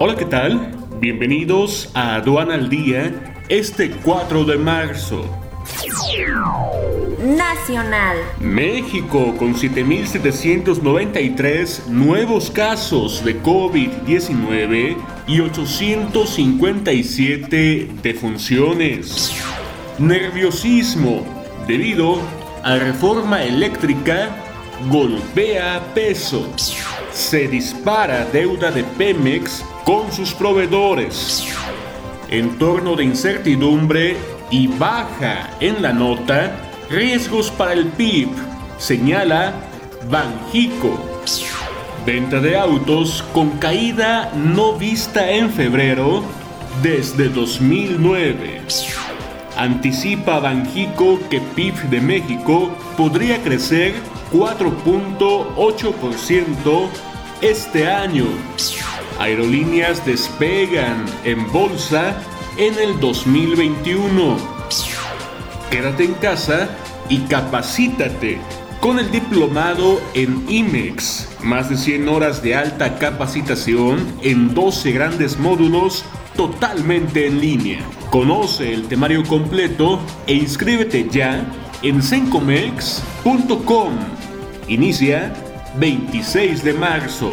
Hola, ¿qué tal? Bienvenidos a Aduana al Día este 4 de marzo. Nacional. México con 7.793 nuevos casos de COVID-19 y 857 defunciones. Nerviosismo debido a reforma eléctrica golpea peso. Se dispara deuda de Pemex con sus proveedores. Entorno de incertidumbre y baja en la nota riesgos para el PIB, señala Banjico. Venta de autos con caída no vista en febrero desde 2009. Anticipa Banjico que PIB de México podría crecer 4.8% este año. Aerolíneas despegan en bolsa en el 2021. Quédate en casa y capacítate con el diplomado en IMEX. Más de 100 horas de alta capacitación en 12 grandes módulos totalmente en línea. Conoce el temario completo e inscríbete ya en sencomex.com. Inicia 26 de marzo.